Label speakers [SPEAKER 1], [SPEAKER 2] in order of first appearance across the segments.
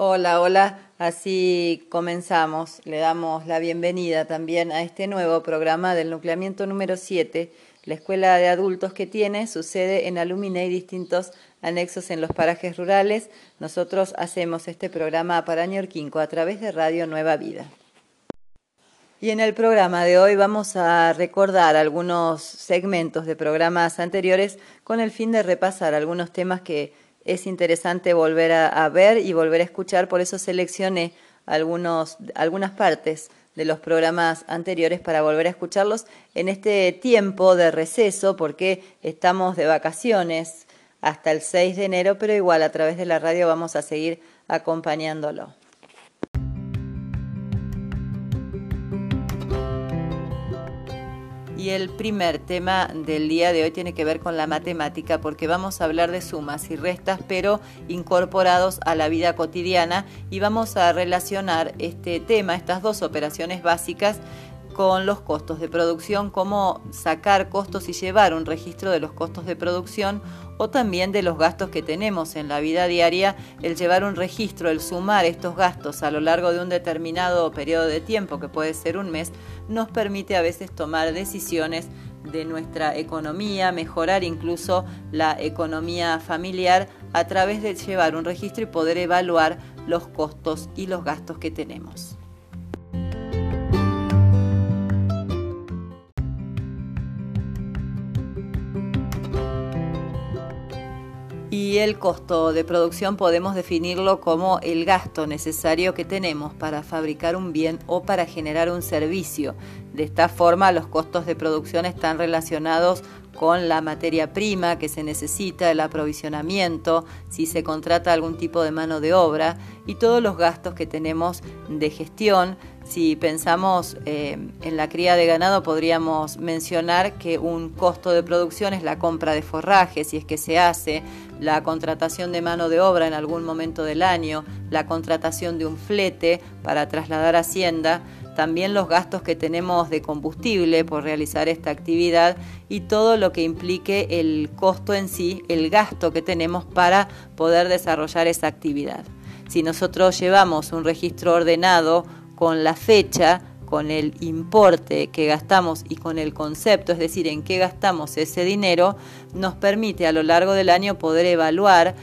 [SPEAKER 1] Hola, hola. Así comenzamos. Le damos la bienvenida también a este nuevo programa del nucleamiento número 7. La escuela de adultos que tiene su sede en Alumina y distintos anexos en los parajes rurales. Nosotros hacemos este programa para Ñorquinco a través de Radio Nueva Vida. Y en el programa de hoy vamos a recordar algunos segmentos de programas anteriores con el fin de repasar algunos temas que es interesante volver a, ver y volver a escuchar, por eso seleccioné algunos, algunas partes de los programas anteriores para volver a escucharlos en este tiempo de receso, porque estamos de vacaciones hasta el 6 de enero, pero igual a través de la radio vamos a seguir acompañándolo. Y el primer tema del día de hoy tiene que ver con la matemática porque vamos a hablar de sumas y restas pero incorporados a la vida cotidiana y vamos a relacionar este tema, estas dos operaciones básicas con los costos de producción, cómo sacar costos y llevar un registro de los costos de producción o también de los gastos que tenemos en la vida diaria, el llevar un registro, el sumar estos gastos a lo largo de un determinado periodo de tiempo, que puede ser un mes, nos permite a veces tomar decisiones de nuestra economía, mejorar incluso la economía familiar a través de llevar un registro y poder evaluar los costos y los gastos que tenemos. Y el costo de producción podemos definirlo como el gasto necesario que tenemos para fabricar un bien o para generar un servicio. De esta forma, los costos de producción están relacionados con la materia prima que se necesita, el aprovisionamiento, si se contrata algún tipo de mano de obra y todos los gastos que tenemos de gestión. Si pensamos eh, en la cría de ganado, podríamos mencionar que un costo de producción es la compra de forraje, si es que se hace, la contratación de mano de obra en algún momento del año, la contratación de un flete para trasladar hacienda, también los gastos que tenemos de combustible por realizar esta actividad y todo lo que implique el costo en sí, el gasto que tenemos para poder desarrollar esa actividad. Si nosotros llevamos un registro ordenado con la fecha, con el importe que gastamos y con el concepto, es decir, en qué gastamos ese dinero, nos permite a lo largo del año poder evaluar,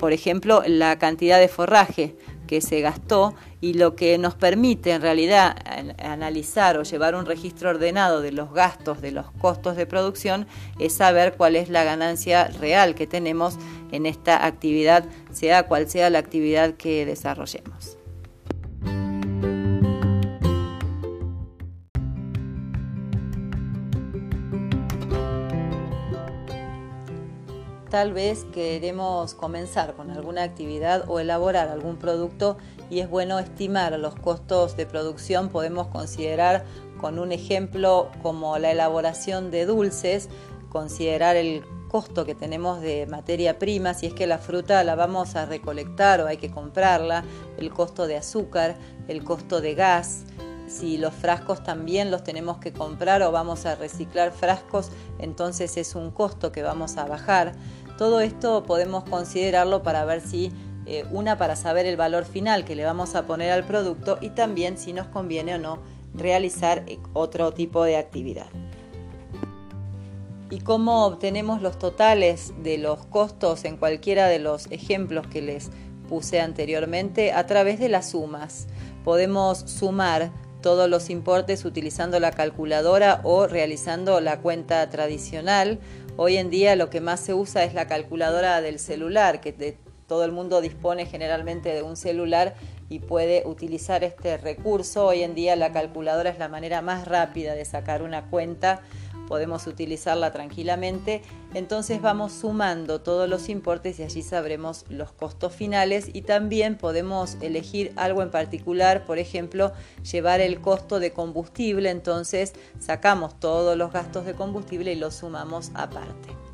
[SPEAKER 1] por ejemplo, la cantidad de forraje que se gastó y lo que nos permite en realidad analizar o llevar un registro ordenado de los gastos, de los costos de producción, es saber cuál es la ganancia real que tenemos en esta actividad, sea cual sea la actividad que desarrollemos. Tal vez queremos comenzar con alguna actividad o elaborar algún producto y es bueno estimar los costos de producción. Podemos considerar con un ejemplo como la elaboración de dulces, considerar el costo que tenemos de materia prima, si es que la fruta la vamos a recolectar o hay que comprarla, el costo de azúcar, el costo de gas, si los frascos también los tenemos que comprar o vamos a reciclar frascos, entonces es un costo que vamos a bajar. Todo esto podemos considerarlo para ver si eh, una para saber el valor final que le vamos a poner al producto y también si nos conviene o no realizar eh, otro tipo de actividad. ¿Y cómo obtenemos los totales de los costos en cualquiera de los ejemplos que les puse anteriormente? A través de las sumas. Podemos sumar todos los importes utilizando la calculadora o realizando la cuenta tradicional Hoy en día lo que más se usa es la calculadora del celular, que todo el mundo dispone generalmente de un celular y puede utilizar este recurso. Hoy en día la calculadora es la manera más rápida de sacar una cuenta podemos utilizarla tranquilamente. Entonces vamos sumando todos los importes y allí sabremos los costos finales y también podemos elegir algo en particular, por ejemplo, llevar el costo de combustible, entonces sacamos todos los gastos de combustible y los sumamos aparte.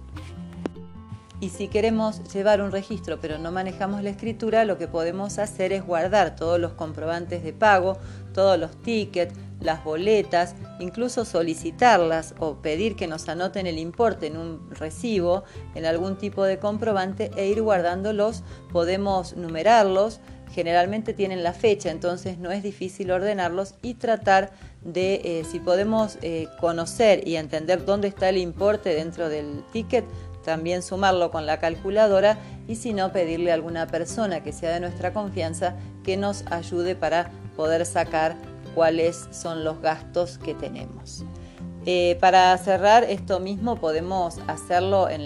[SPEAKER 1] Y si queremos llevar un registro pero no manejamos la escritura, lo que podemos hacer es guardar todos los comprobantes de pago, todos los tickets, las boletas, incluso solicitarlas o pedir que nos anoten el importe en un recibo, en algún tipo de comprobante e ir guardándolos. Podemos numerarlos. generalmente tienen la fecha, entonces no es difícil ordenarlos y tratar de, eh, si podemos eh, conocer y entender dónde está el importe dentro del ticket, también sumarlo con la calculadora y si no, pedirle a alguna persona que sea de nuestra confianza que nos ayude para poder sacar cuáles son los gastos que tenemos. Eh, para cerrar esto mismo podemos hacerlo en,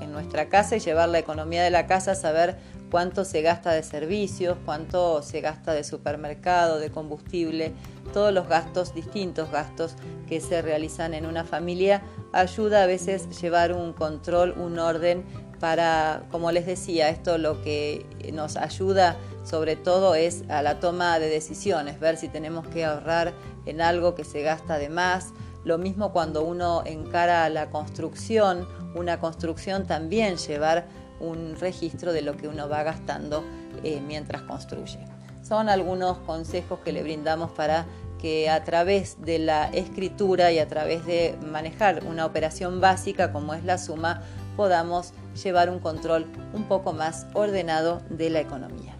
[SPEAKER 1] en nuestra casa y llevar la economía de la casa, saber cuánto se gasta de servicios, cuánto se gasta de supermercado, de combustible, todos los gastos, distintos gastos que se realizan en una familia, ayuda a veces llevar un control, un orden para, como les decía, esto lo que nos ayuda sobre todo es a la toma de decisiones, ver si tenemos que ahorrar en algo que se gasta de más. Lo mismo cuando uno encara la construcción, una construcción también llevar un registro de lo que uno va gastando eh, mientras construye. Son algunos consejos que le brindamos para que a través de la escritura y a través de manejar una operación básica como es la suma, podamos llevar un control un poco más ordenado de la economía.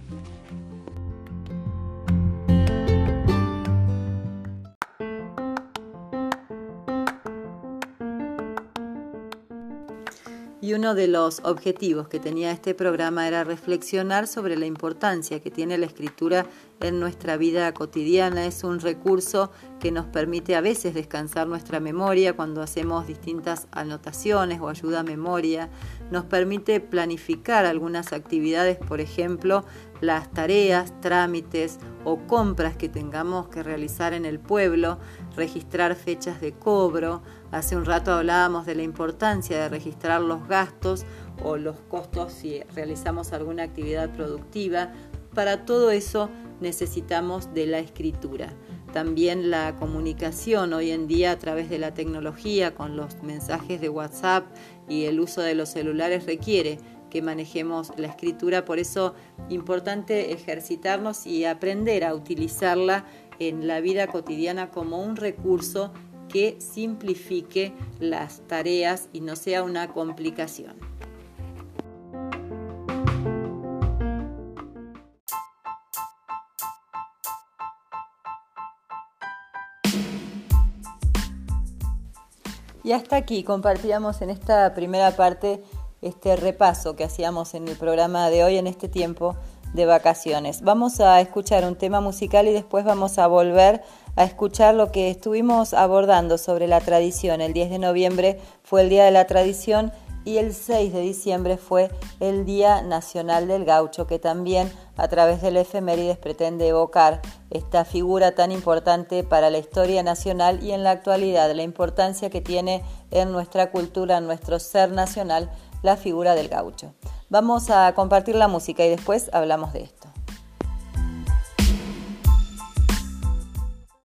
[SPEAKER 1] Uno de los objetivos que tenía este programa era reflexionar sobre la importancia que tiene la escritura en nuestra vida cotidiana. Es un recurso que nos permite a veces descansar nuestra memoria cuando hacemos distintas anotaciones o ayuda a memoria. Nos permite planificar algunas actividades, por ejemplo, las tareas, trámites o compras que tengamos que realizar en el pueblo, registrar fechas de cobro. Hace un rato hablábamos de la importancia de registrar los gastos o los costos si realizamos alguna actividad productiva. Para todo eso necesitamos de la escritura. También la comunicación hoy en día a través de la tecnología con los mensajes de WhatsApp y el uso de los celulares requiere que manejemos la escritura, por eso importante ejercitarnos y aprender a utilizarla en la vida cotidiana como un recurso que simplifique las tareas y no sea una complicación. Y hasta aquí compartíamos en esta primera parte este repaso que hacíamos en el programa de hoy en este tiempo de vacaciones. Vamos a escuchar un tema musical y después vamos a volver a escuchar lo que estuvimos abordando sobre la tradición. El 10 de noviembre fue el Día de la Tradición y el 6 de diciembre fue el Día Nacional del Gaucho, que también a través del efemérides pretende evocar esta figura tan importante para la historia nacional y en la actualidad, la importancia que tiene en nuestra cultura, en nuestro ser nacional, la figura del gaucho. Vamos a compartir la música y después hablamos de esto.